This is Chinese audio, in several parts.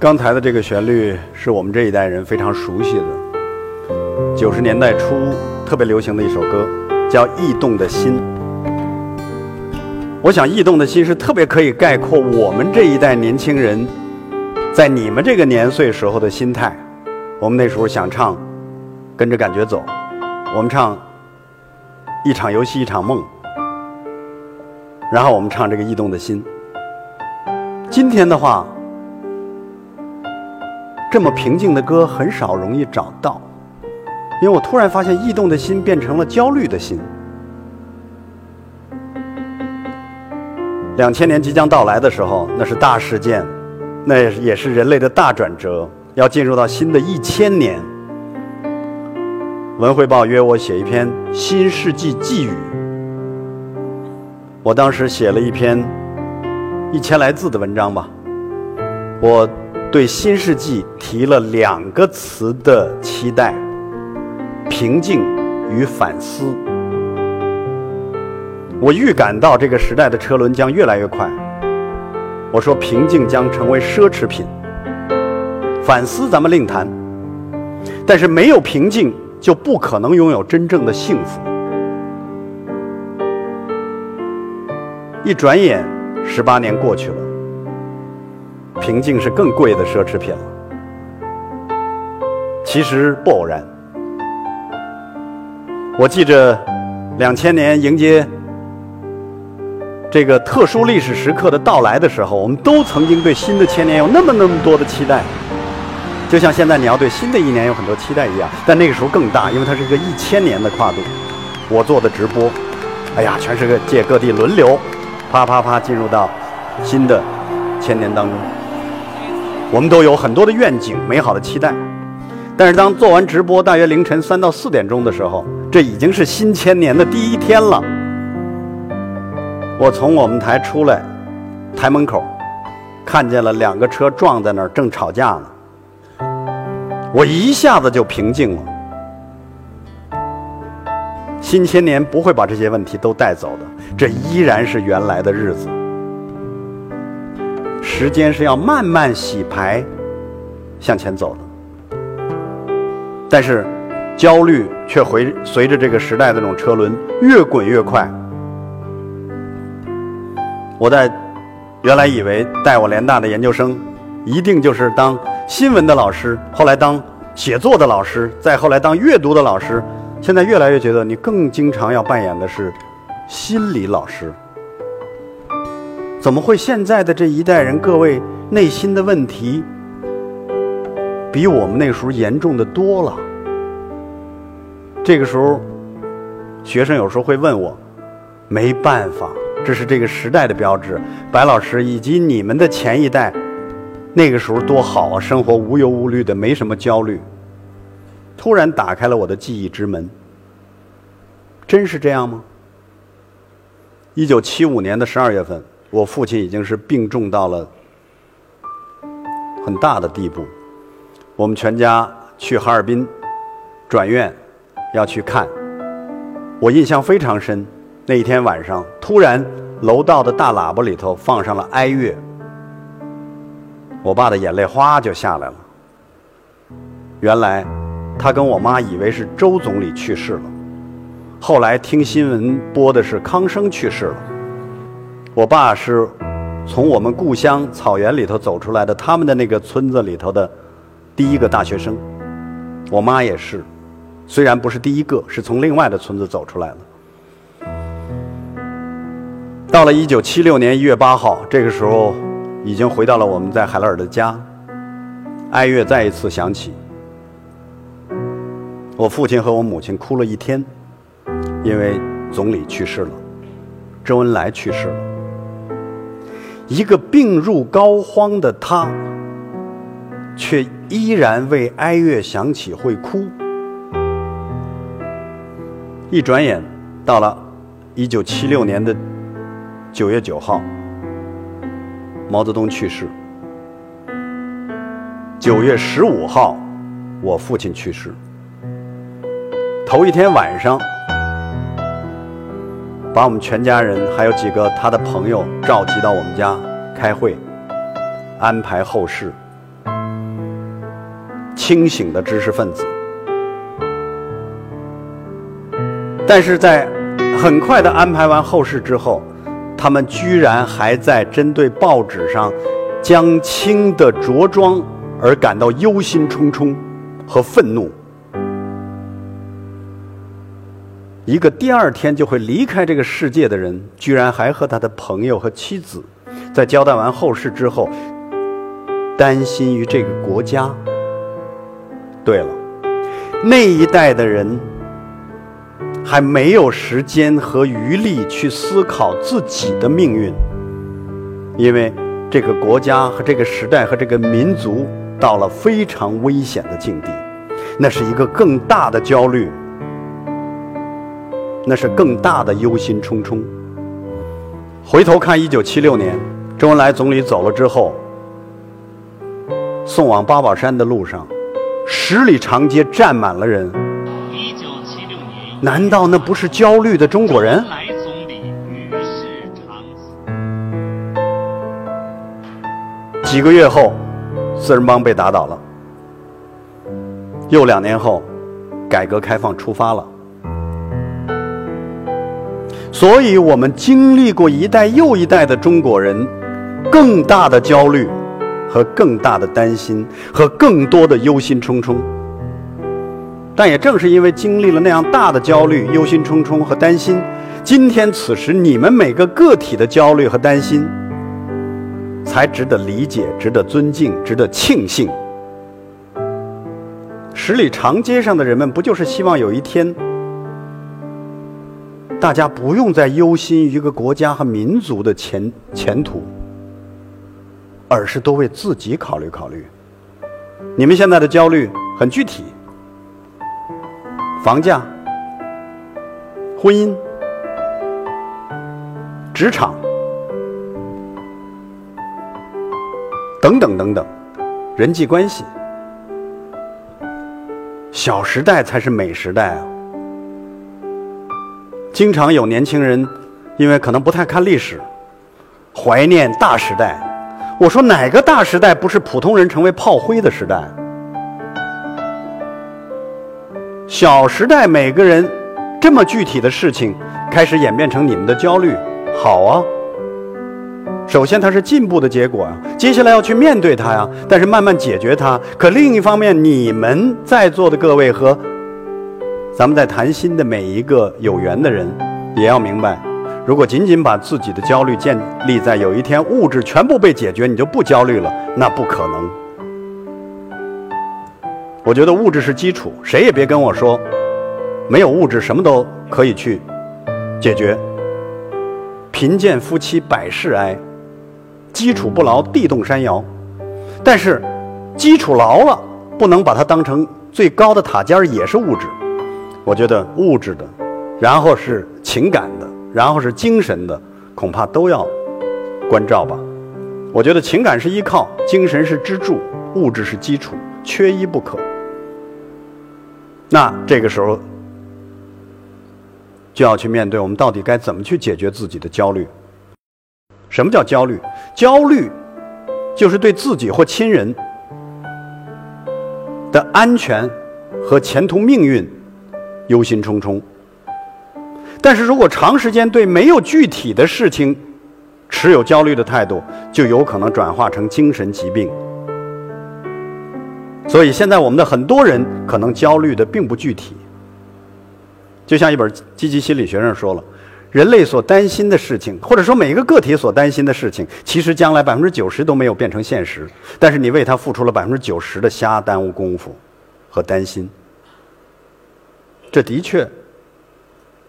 刚才的这个旋律是我们这一代人非常熟悉的，九十年代初特别流行的一首歌，叫《驿动的心》。我想，《驿动的心》是特别可以概括我们这一代年轻人在你们这个年岁时候的心态。我们那时候想唱，跟着感觉走，我们唱一场游戏一场梦，然后我们唱这个《驿动的心》。今天的话。这么平静的歌很少容易找到，因为我突然发现，异动的心变成了焦虑的心。两千年即将到来的时候，那是大事件，那也是人类的大转折，要进入到新的一千年。文汇报约我写一篇新世纪寄语，我当时写了一篇一千来字的文章吧，我。对新世纪提了两个词的期待：平静与反思。我预感到这个时代的车轮将越来越快。我说平静将成为奢侈品，反思咱们另谈。但是没有平静，就不可能拥有真正的幸福。一转眼，十八年过去了。平静是更贵的奢侈品了。其实不偶然。我记着，两千年迎接这个特殊历史时刻的到来的时候，我们都曾经对新的千年有那么那么多的期待，就像现在你要对新的一年有很多期待一样。但那个时候更大，因为它是一个一千年的跨度。我做的直播，哎呀，全世界各地轮流，啪啪啪进入到新的千年当中。我们都有很多的愿景、美好的期待，但是当做完直播，大约凌晨三到四点钟的时候，这已经是新千年的第一天了。我从我们台出来，台门口看见了两个车撞在那儿，正吵架呢。我一下子就平静了。新千年不会把这些问题都带走的，这依然是原来的日子。时间是要慢慢洗牌，向前走的，但是焦虑却回随着这个时代的这种车轮越滚越快。我在原来以为带我联大的研究生，一定就是当新闻的老师，后来当写作的老师，再后来当阅读的老师，现在越来越觉得你更经常要扮演的是心理老师。怎么会现在的这一代人，各位内心的问题比我们那时候严重的多了？这个时候，学生有时候会问我，没办法，这是这个时代的标志。白老师以及你们的前一代，那个时候多好啊，生活无忧无虑的，没什么焦虑。突然打开了我的记忆之门，真是这样吗？一九七五年的十二月份。我父亲已经是病重到了很大的地步，我们全家去哈尔滨转院要去看。我印象非常深，那一天晚上，突然楼道的大喇叭里头放上了哀乐，我爸的眼泪哗就下来了。原来他跟我妈以为是周总理去世了，后来听新闻播的是康生去世了。我爸是从我们故乡草原里头走出来的，他们的那个村子里头的第一个大学生。我妈也是，虽然不是第一个，是从另外的村子走出来的。到了一九七六年一月八号，这个时候已经回到了我们在海拉尔的家，哀乐再一次响起。我父亲和我母亲哭了一天，因为总理去世了，周恩来去世了。一个病入膏肓的他，却依然为哀乐响起会哭。一转眼，到了一九七六年的九月九号，毛泽东去世。九月十五号，我父亲去世。头一天晚上。把我们全家人还有几个他的朋友召集到我们家开会，安排后事。清醒的知识分子。但是在很快的安排完后事之后，他们居然还在针对报纸上江青的着装而感到忧心忡忡和愤怒。一个第二天就会离开这个世界的人，居然还和他的朋友和妻子，在交代完后事之后，担心于这个国家。对了，那一代的人。还没有时间和余力去思考自己的命运，因为这个国家和这个时代和这个民族到了非常危险的境地，那是一个更大的焦虑，那是更大的忧心忡忡。回头看一九七六年，周恩来总理走了之后，送往八宝山的路上，十里长街站满了人。一九七六年难道那不是焦虑的中国人？几个月后，四人帮被打倒了。又两年后，改革开放出发了。所以我们经历过一代又一代的中国人更大的焦虑和更大的担心和更多的忧心忡忡。但也正是因为经历了那样大的焦虑、忧心忡忡和担心，今天此时你们每个个体的焦虑和担心，才值得理解、值得尊敬、值得庆幸。十里长街上的人们，不就是希望有一天，大家不用再忧心一个国家和民族的前前途，而是多为自己考虑考虑？你们现在的焦虑很具体。房价、婚姻、职场等等等等，人际关系，小时代才是美时代啊！经常有年轻人因为可能不太看历史，怀念大时代。我说哪个大时代不是普通人成为炮灰的时代？小时代，每个人这么具体的事情开始演变成你们的焦虑，好啊。首先，它是进步的结果啊，接下来要去面对它呀，但是慢慢解决它。可另一方面，你们在座的各位和咱们在谈心的每一个有缘的人，也要明白，如果仅仅把自己的焦虑建立在有一天物质全部被解决，你就不焦虑了，那不可能。我觉得物质是基础，谁也别跟我说，没有物质什么都可以去解决。贫贱夫妻百事哀，基础不牢地动山摇。但是基础牢了，不能把它当成最高的塔尖也是物质。我觉得物质的，然后是情感的，然后是精神的，恐怕都要关照吧。我觉得情感是依靠，精神是支柱，物质是基础，缺一不可。那这个时候就要去面对，我们到底该怎么去解决自己的焦虑？什么叫焦虑？焦虑就是对自己或亲人的安全和前途命运忧心忡忡。但是如果长时间对没有具体的事情持有焦虑的态度，就有可能转化成精神疾病。所以现在我们的很多人可能焦虑的并不具体，就像一本积极心理学上说了，人类所担心的事情，或者说每一个个体所担心的事情，其实将来百分之九十都没有变成现实，但是你为他付出了百分之九十的瞎耽误功夫和担心，这的确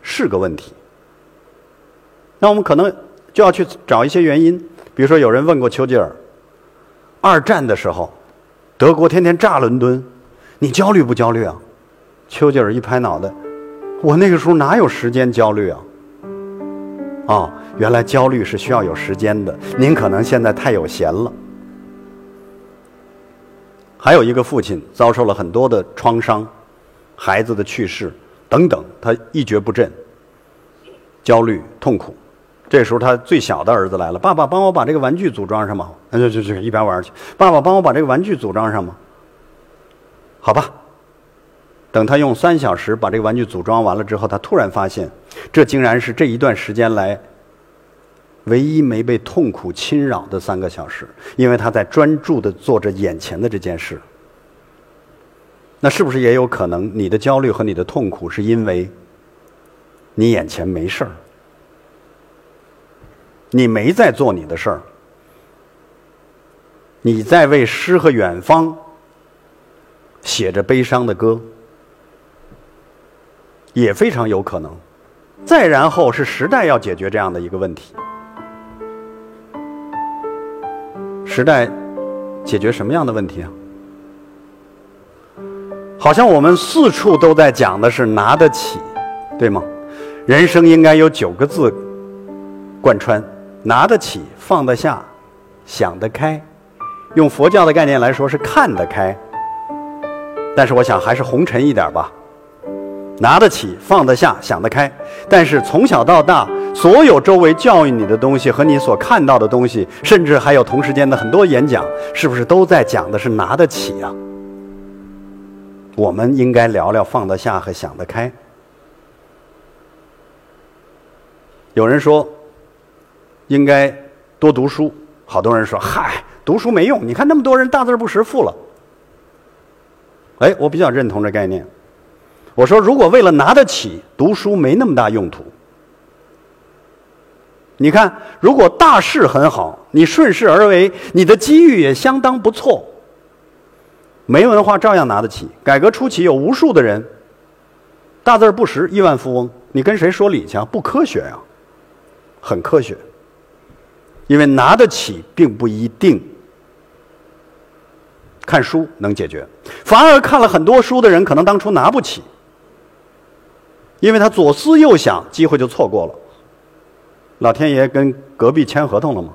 是个问题。那我们可能就要去找一些原因，比如说有人问过丘吉尔，二战的时候。德国天天炸伦敦，你焦虑不焦虑啊？丘吉尔一拍脑袋，我那个时候哪有时间焦虑啊？哦，原来焦虑是需要有时间的。您可能现在太有闲了。还有一个父亲遭受了很多的创伤，孩子的去世等等，他一蹶不振，焦虑痛苦。这时候，他最小的儿子来了：“爸爸，帮我把这个玩具组装上吧。”那就就就一边玩去。爸爸，帮我把这个玩具组装上吧。好吧。等他用三小时把这个玩具组装完了之后，他突然发现，这竟然是这一段时间来唯一没被痛苦侵扰的三个小时，因为他在专注的做着眼前的这件事。那是不是也有可能，你的焦虑和你的痛苦是因为你眼前没事儿，你没在做你的事儿，你在为诗和远方写着悲伤的歌？也非常有可能。再然后是时代要解决这样的一个问题。时代解决什么样的问题啊？好像我们四处都在讲的是拿得起，对吗？人生应该有九个字贯穿：拿得起，放得下，想得开。用佛教的概念来说是看得开。但是我想还是红尘一点吧。拿得起，放得下，想得开。但是从小到大，所有周围教育你的东西和你所看到的东西，甚至还有同时间的很多演讲，是不是都在讲的是拿得起啊？我们应该聊聊放得下和想得开。有人说，应该多读书。好多人说，嗨，读书没用。你看那么多人大字不识富了。哎，我比较认同这概念。我说，如果为了拿得起读书，没那么大用途。你看，如果大势很好，你顺势而为，你的机遇也相当不错。没文化照样拿得起。改革初期有无数的人，大字不识，亿万富翁，你跟谁说理去啊？不科学呀，很科学。因为拿得起并不一定看书能解决，反而看了很多书的人，可能当初拿不起。因为他左思右想，机会就错过了。老天爷跟隔壁签合同了吗？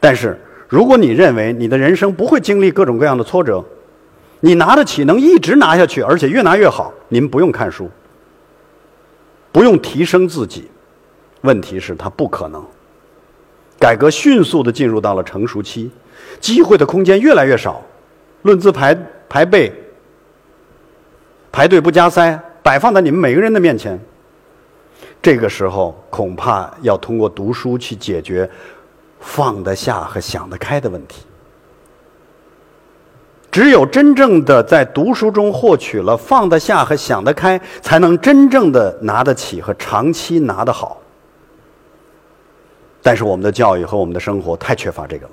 但是，如果你认为你的人生不会经历各种各样的挫折，你拿得起，能一直拿下去，而且越拿越好，您不用看书，不用提升自己。问题是，它不可能。改革迅速的进入到了成熟期，机会的空间越来越少，论资排排辈，排队不加塞。摆放在你们每个人的面前，这个时候恐怕要通过读书去解决放得下和想得开的问题。只有真正的在读书中获取了放得下和想得开，才能真正的拿得起和长期拿得好。但是我们的教育和我们的生活太缺乏这个了。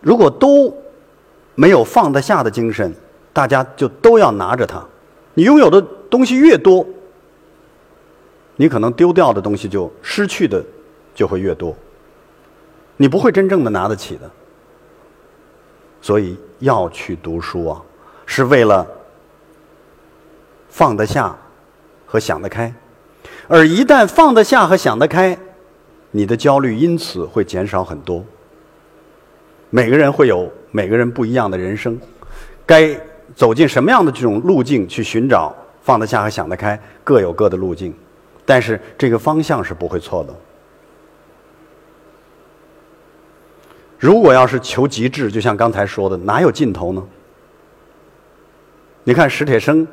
如果都没有放得下的精神，大家就都要拿着它。你拥有的东西越多，你可能丢掉的东西就失去的就会越多。你不会真正的拿得起的，所以要去读书啊，是为了放得下和想得开。而一旦放得下和想得开，你的焦虑因此会减少很多。每个人会有每个人不一样的人生，该。走进什么样的这种路径去寻找放得下和想得开，各有各的路径，但是这个方向是不会错的。如果要是求极致，就像刚才说的，哪有尽头呢？你看史铁生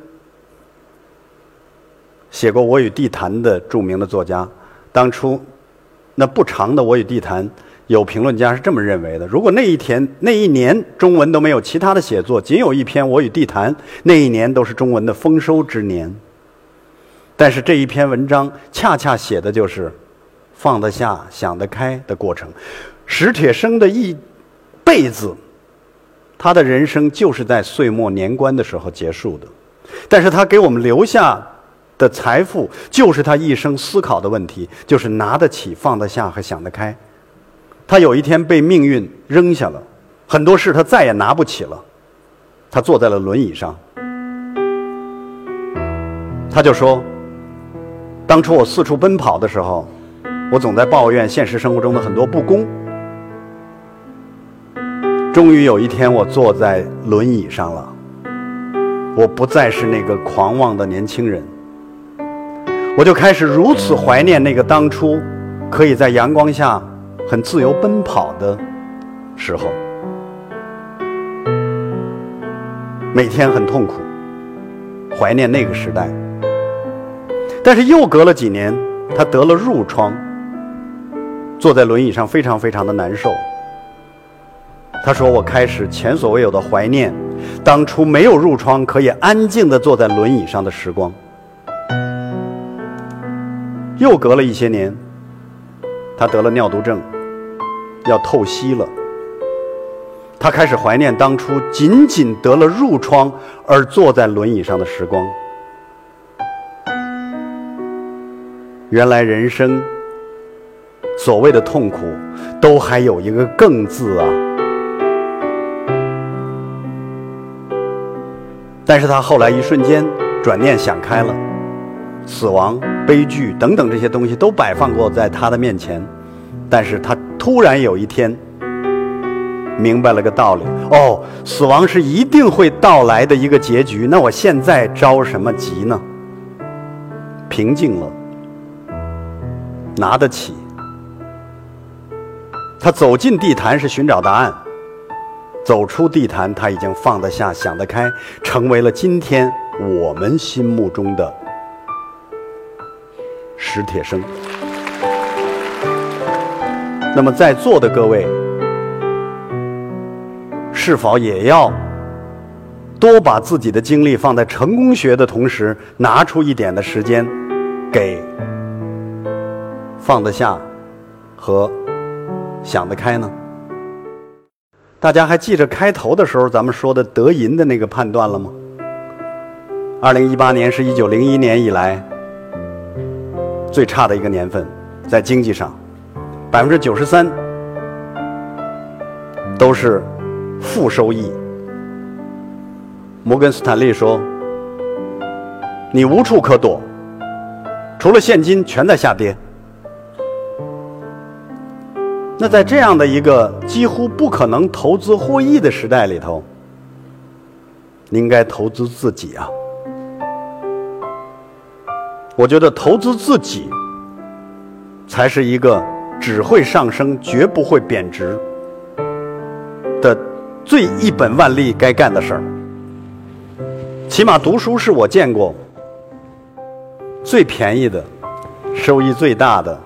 写过《我与地坛》的著名的作家，当初那不长的《我与地坛》。有评论家是这么认为的：如果那一天、那一年中文都没有其他的写作，仅有一篇《我与地坛》，那一年都是中文的丰收之年。但是这一篇文章恰恰写的就是放得下、想得开的过程。史铁生的一辈子，他的人生就是在岁末年关的时候结束的。但是他给我们留下的财富，就是他一生思考的问题，就是拿得起、放得下和想得开。他有一天被命运扔下了，很多事他再也拿不起了。他坐在了轮椅上，他就说：“当初我四处奔跑的时候，我总在抱怨现实生活中的很多不公。终于有一天，我坐在轮椅上了，我不再是那个狂妄的年轻人，我就开始如此怀念那个当初可以在阳光下。”很自由奔跑的时候，每天很痛苦，怀念那个时代。但是又隔了几年，他得了褥疮，坐在轮椅上非常非常的难受。他说：“我开始前所未有的怀念当初没有褥疮可以安静的坐在轮椅上的时光。”又隔了一些年，他得了尿毒症，要透析了。他开始怀念当初仅仅得了褥疮而坐在轮椅上的时光。原来人生所谓的痛苦，都还有一个“更”字啊！但是他后来一瞬间转念想开了，死亡、悲剧等等这些东西都摆放过在他的面前，但是他突然有一天。明白了个道理哦，死亡是一定会到来的一个结局。那我现在着什么急呢？平静了，拿得起。他走进地坛是寻找答案，走出地坛他已经放得下、想得开，成为了今天我们心目中的史铁生。那么在座的各位。是否也要多把自己的精力放在成功学的同时，拿出一点的时间给放得下和想得开呢？大家还记着开头的时候咱们说的德银的那个判断了吗？二零一八年是一九零一年以来最差的一个年份，在经济上，百分之九十三都是。负收益。摩根斯坦利说：“你无处可躲，除了现金，全在下跌。”那在这样的一个几乎不可能投资获益的时代里头，你应该投资自己啊！我觉得投资自己，才是一个只会上升，绝不会贬值的。最一本万利该干的事儿，起码读书是我见过最便宜的、收益最大的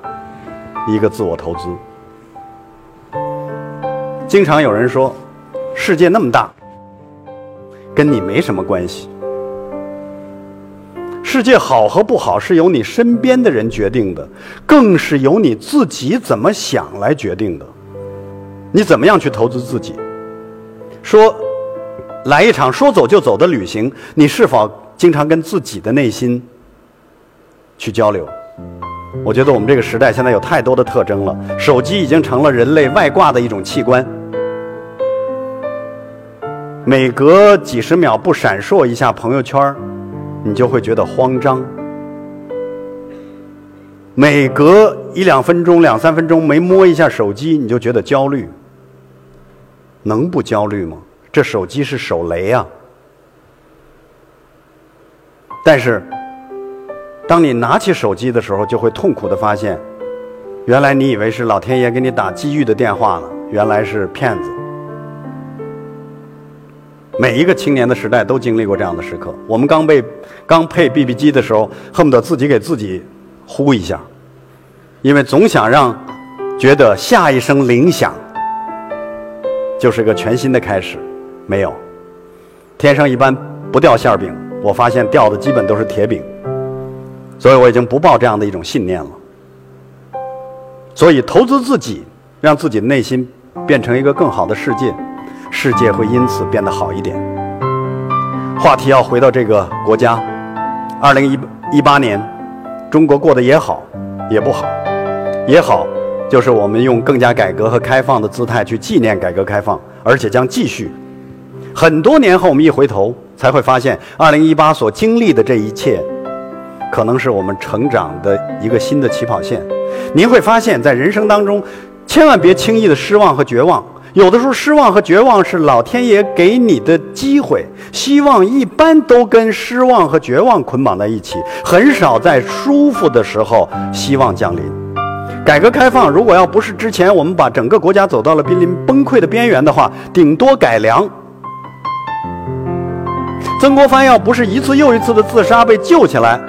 一个自我投资。经常有人说，世界那么大，跟你没什么关系。世界好和不好是由你身边的人决定的，更是由你自己怎么想来决定的。你怎么样去投资自己？说，来一场说走就走的旅行，你是否经常跟自己的内心去交流？我觉得我们这个时代现在有太多的特征了，手机已经成了人类外挂的一种器官，每隔几十秒不闪烁一下朋友圈，你就会觉得慌张；每隔一两分钟、两三分钟没摸一下手机，你就觉得焦虑。能不焦虑吗？这手机是手雷啊！但是，当你拿起手机的时候，就会痛苦的发现，原来你以为是老天爷给你打机遇的电话呢，原来是骗子。每一个青年的时代都经历过这样的时刻。我们刚被刚配 BB 机的时候，恨不得自己给自己呼一下，因为总想让觉得下一声铃响。就是个全新的开始，没有，天上一般不掉馅饼，我发现掉的基本都是铁饼，所以我已经不抱这样的一种信念了。所以投资自己，让自己的内心变成一个更好的世界，世界会因此变得好一点。话题要回到这个国家，二零一一八年，中国过得也好，也不好，也好。就是我们用更加改革和开放的姿态去纪念改革开放，而且将继续。很多年后，我们一回头才会发现，二零一八所经历的这一切，可能是我们成长的一个新的起跑线。您会发现在人生当中，千万别轻易的失望和绝望。有的时候，失望和绝望是老天爷给你的机会。希望一般都跟失望和绝望捆绑在一起，很少在舒服的时候希望降临。改革开放，如果要不是之前我们把整个国家走到了濒临崩溃的边缘的话，顶多改良。曾国藩要不是一次又一次的自杀被救起来，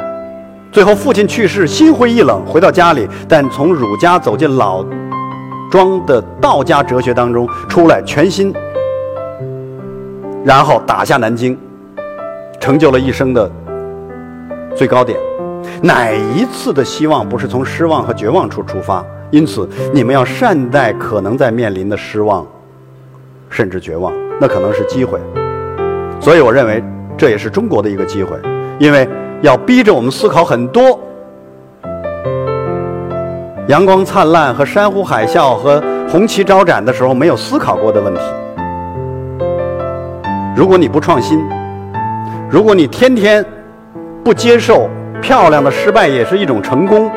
最后父亲去世，心灰意冷，回到家里，但从儒家走进老庄的道家哲学当中出来，全新，然后打下南京，成就了一生的最高点。哪一次的希望不是从失望和绝望处出发？因此，你们要善待可能在面临的失望，甚至绝望，那可能是机会。所以，我认为这也是中国的一个机会，因为要逼着我们思考很多阳光灿烂和山呼海啸和红旗招展的时候没有思考过的问题。如果你不创新，如果你天天不接受漂亮的失败也是一种成功。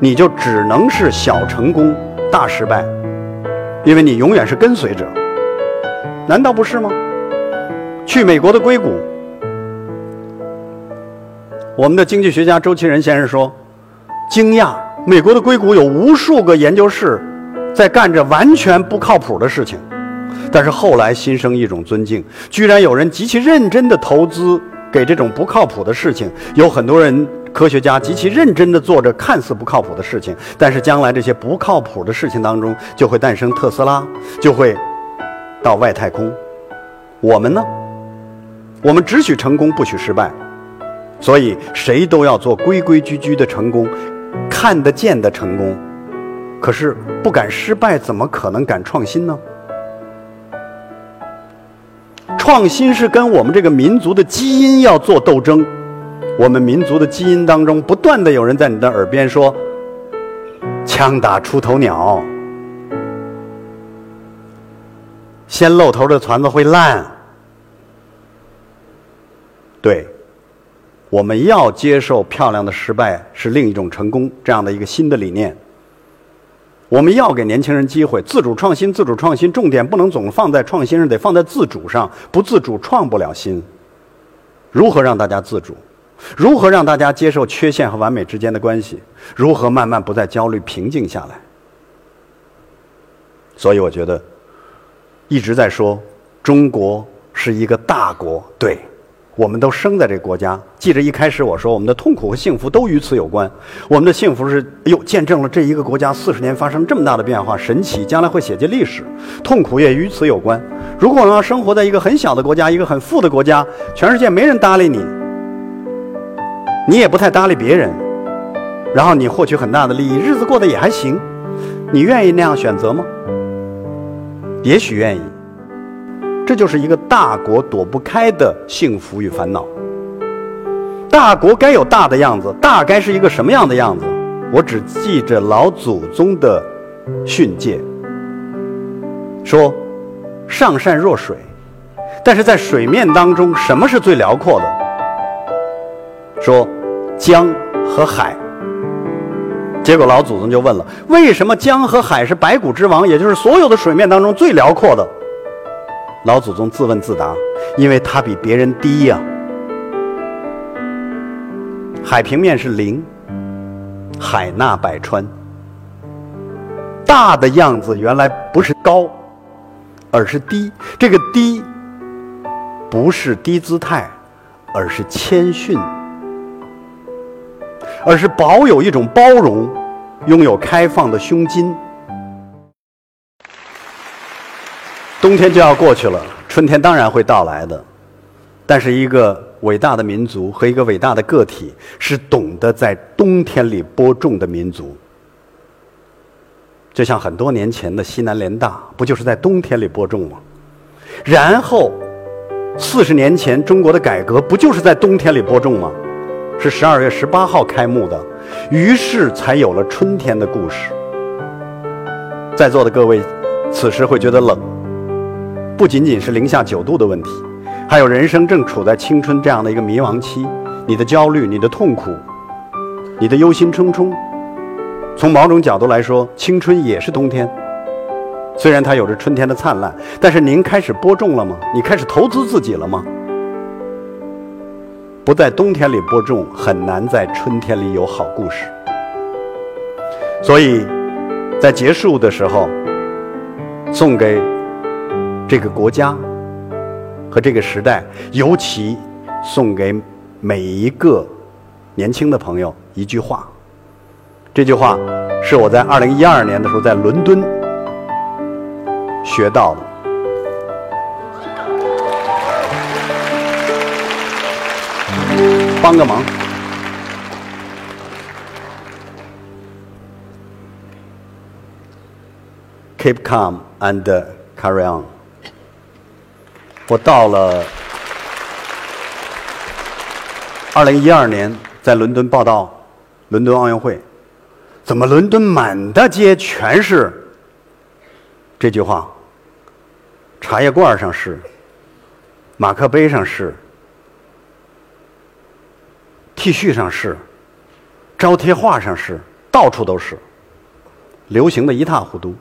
你就只能是小成功、大失败，因为你永远是跟随者，难道不是吗？去美国的硅谷，我们的经济学家周其仁先生说，惊讶美国的硅谷有无数个研究室在干着完全不靠谱的事情，但是后来心生一种尊敬，居然有人极其认真的投资给这种不靠谱的事情，有很多人。科学家极其认真的做着看似不靠谱的事情，但是将来这些不靠谱的事情当中就会诞生特斯拉，就会到外太空。我们呢？我们只许成功，不许失败。所以谁都要做规规矩矩的成功，看得见的成功。可是不敢失败，怎么可能敢创新呢？创新是跟我们这个民族的基因要做斗争。我们民族的基因当中，不断的有人在你的耳边说：“枪打出头鸟，先露头的船子会烂。”对，我们要接受漂亮的失败是另一种成功这样的一个新的理念。我们要给年轻人机会，自主创新，自主创新，重点不能总放在创新上，得放在自主上，不自主创不了新。如何让大家自主？如何让大家接受缺陷和完美之间的关系？如何慢慢不再焦虑、平静下来？所以我觉得，一直在说中国是一个大国，对，我们都生在这个国家。记着一开始我说，我们的痛苦和幸福都与此有关。我们的幸福是，哎呦，见证了这一个国家四十年发生这么大的变化，神奇，将来会写进历史。痛苦也与此有关。如果我们要生活在一个很小的国家，一个很富的国家，全世界没人搭理你。你也不太搭理别人，然后你获取很大的利益，日子过得也还行，你愿意那样选择吗？也许愿意。这就是一个大国躲不开的幸福与烦恼。大国该有大的样子，大该是一个什么样的样子？我只记着老祖宗的训诫，说上善若水，但是在水面当中，什么是最辽阔的？说。江和海，结果老祖宗就问了：为什么江和海是百谷之王，也就是所有的水面当中最辽阔的？老祖宗自问自答：因为它比别人低呀。海平面是零，海纳百川。大的样子原来不是高，而是低。这个低，不是低姿态，而是谦逊。而是保有一种包容，拥有开放的胸襟。冬天就要过去了，春天当然会到来的。但是，一个伟大的民族和一个伟大的个体，是懂得在冬天里播种的民族。就像很多年前的西南联大，不就是在冬天里播种吗？然后，四十年前中国的改革，不就是在冬天里播种吗？是十二月十八号开幕的，于是才有了春天的故事。在座的各位，此时会觉得冷，不仅仅是零下九度的问题，还有人生正处在青春这样的一个迷茫期，你的焦虑、你的痛苦、你的忧心忡忡。从某种角度来说，青春也是冬天，虽然它有着春天的灿烂，但是您开始播种了吗？你开始投资自己了吗？不在冬天里播种，很难在春天里有好故事。所以，在结束的时候，送给这个国家，和这个时代，尤其送给每一个年轻的朋友一句话。这句话是我在二零一二年的时候在伦敦学到的。帮个忙，Keep calm and carry on。我到了二零一二年，在伦敦报道伦敦奥运会，怎么伦敦满大街全是这句话？茶叶罐上是，马克杯上是。T 恤上是，招贴画上是，到处都是，流行的一塌糊涂，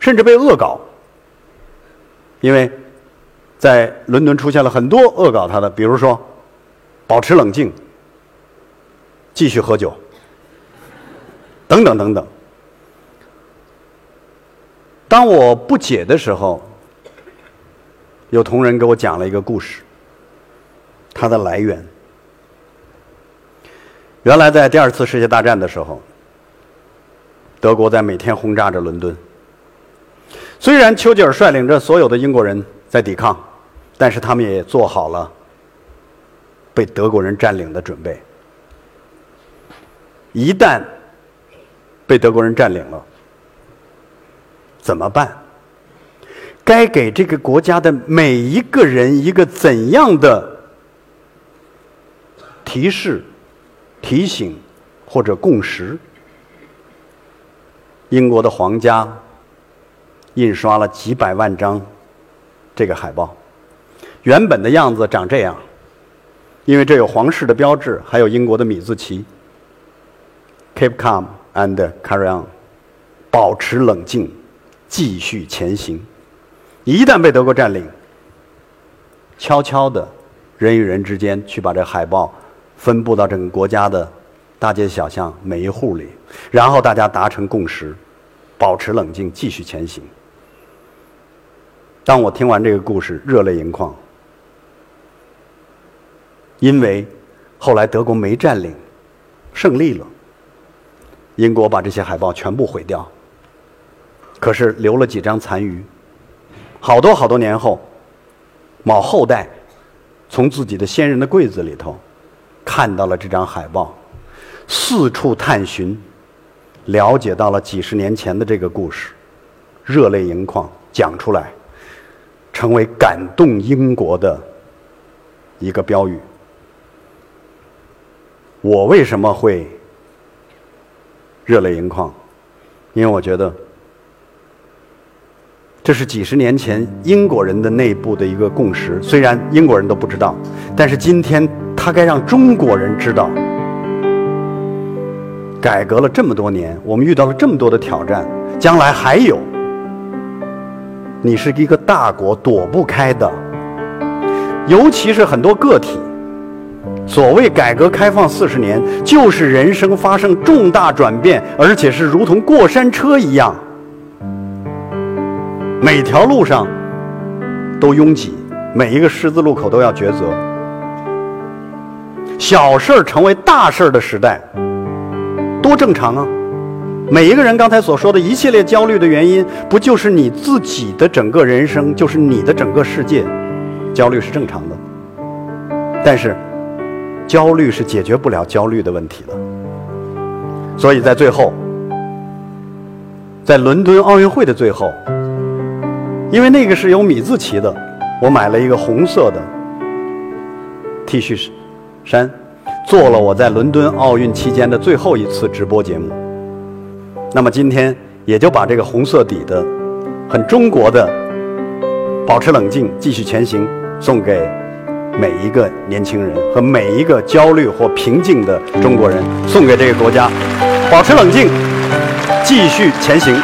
甚至被恶搞。因为，在伦敦出现了很多恶搞他的，比如说，保持冷静，继续喝酒，等等等等。当我不解的时候，有同仁给我讲了一个故事，它的来源。原来在第二次世界大战的时候，德国在每天轰炸着伦敦。虽然丘吉尔率领着所有的英国人在抵抗，但是他们也做好了被德国人占领的准备。一旦被德国人占领了，怎么办？该给这个国家的每一个人一个怎样的提示？提醒或者共识，英国的皇家印刷了几百万张这个海报，原本的样子长这样，因为这有皇室的标志，还有英国的米字旗。Keep calm and carry on，保持冷静，继续前行。一旦被德国占领，悄悄的，人与人之间去把这海报。分布到整个国家的大街小巷、每一户里，然后大家达成共识，保持冷静，继续前行。当我听完这个故事，热泪盈眶，因为后来德国没占领，胜利了。英国把这些海报全部毁掉，可是留了几张残余。好多好多年后，某后代从自己的先人的柜子里头。看到了这张海报，四处探寻，了解到了几十年前的这个故事，热泪盈眶讲出来，成为感动英国的一个标语。我为什么会热泪盈眶？因为我觉得这是几十年前英国人的内部的一个共识，虽然英国人都不知道，但是今天。他该让中国人知道，改革了这么多年，我们遇到了这么多的挑战，将来还有。你是一个大国，躲不开的。尤其是很多个体，所谓改革开放四十年，就是人生发生重大转变，而且是如同过山车一样，每条路上都拥挤，每一个十字路口都要抉择。小事儿成为大事儿的时代，多正常啊！每一个人刚才所说的一系列焦虑的原因，不就是你自己的整个人生，就是你的整个世界，焦虑是正常的。但是，焦虑是解决不了焦虑的问题的。所以在最后，在伦敦奥运会的最后，因为那个是有米字旗的，我买了一个红色的 T 恤。衫做了我在伦敦奥运期间的最后一次直播节目，那么今天也就把这个红色底的、很中国的“保持冷静，继续前行”送给每一个年轻人和每一个焦虑或平静的中国人，送给这个国家，保持冷静，继续前行。